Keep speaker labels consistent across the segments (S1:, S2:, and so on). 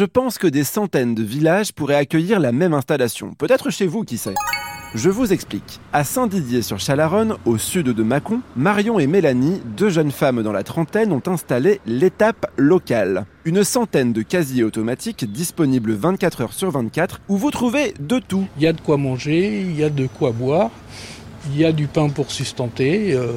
S1: je pense que des centaines de villages pourraient accueillir la même installation. Peut-être chez vous, qui sait. Je vous explique. À Saint-Didier-sur-Chalaronne, au sud de Mâcon, Marion et Mélanie, deux jeunes femmes dans la trentaine, ont installé l'étape locale. Une centaine de casiers automatiques disponibles 24 heures sur 24 où vous trouvez de tout.
S2: Il y a de quoi manger, il y a de quoi boire, il y a du pain pour sustenter. euh,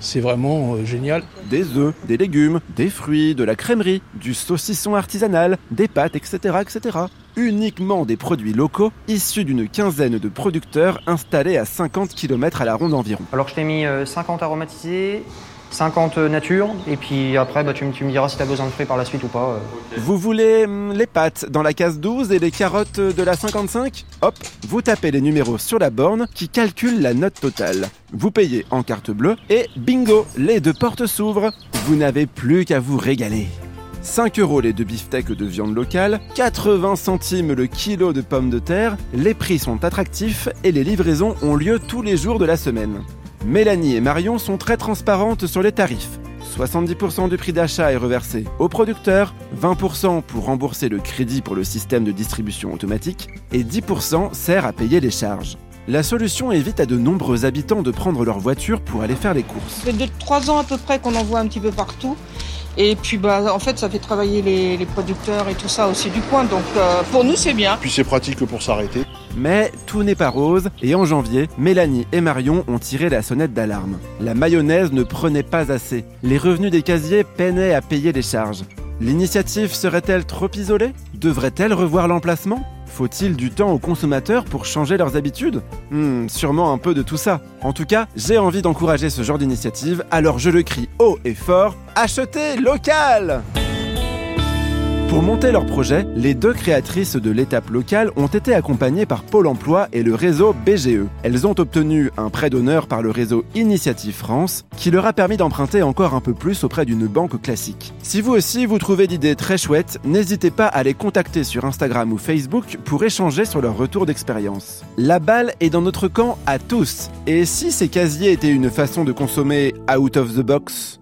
S2: c'est vraiment euh, génial.
S1: Des œufs, des légumes, des fruits, de la crèmerie, du saucisson artisanal, des pâtes, etc., etc. Uniquement des produits locaux issus d'une quinzaine de producteurs installés à 50 km à la ronde environ.
S3: Alors je t'ai mis euh, 50 aromatisés, 50 nature, et puis après bah, tu, me- diras si tu as besoin de frais par la suite ou pas. euh.
S1: Vous voulez hum, les pâtes dans la case 12 et les carottes de la 55 Hop, vous tapez les numéros sur la borne qui calcule la note totale. Vous payez en carte bleue et bingo, les deux portes s'ouvrent. Vous n'avez plus qu'à vous régaler. 5 euros les deux beefsteaks de viande locale, 80 centimes le kilo de pommes de terre, les prix sont attractifs et les livraisons ont lieu tous les jours de la semaine. Mélanie et Marion sont très transparentes sur les tarifs. 70% du prix d'achat est reversé au producteur, 20% pour rembourser le crédit pour le système de distribution automatique et 10% sert à payer les charges. La solution évite à de nombreux habitants de prendre leur voiture pour aller faire les courses.
S4: Ça fait 2-3 ans à peu près qu'on en voit un petit peu partout. Et puis bah en fait ça fait travailler les, les producteurs et tout ça aussi du coin. Donc euh, pour nous c'est bien.
S5: Puis c'est pratique pour s'arrêter.
S1: Mais tout n'est pas rose et en janvier, Mélanie et Marion ont tiré la sonnette d'alarme. La mayonnaise ne prenait pas assez. Les revenus des casiers peinaient à payer les charges. L'initiative serait-elle trop isolée? Devrait-elle revoir l'emplacement? Faut-il du temps aux consommateurs pour changer leurs habitudes? Hmm, sûrement un peu de tout ça. En tout cas, j'ai envie d'encourager ce genre d'initiative, alors je le crie haut et fort, achetez local pour monter leur projet, les deux créatrices de l'étape locale ont été accompagnées par Pôle emploi et le réseau BGE. Elles ont obtenu un prêt d'honneur par le réseau Initiative France qui leur a permis d'emprunter encore un peu plus auprès d'une banque classique. Si vous aussi vous trouvez d'idées très chouettes, n'hésitez pas à les contacter sur Instagram ou Facebook pour échanger sur leur retour d'expérience. La balle est dans notre camp à tous. Et si ces casiers étaient une façon de consommer out of the box?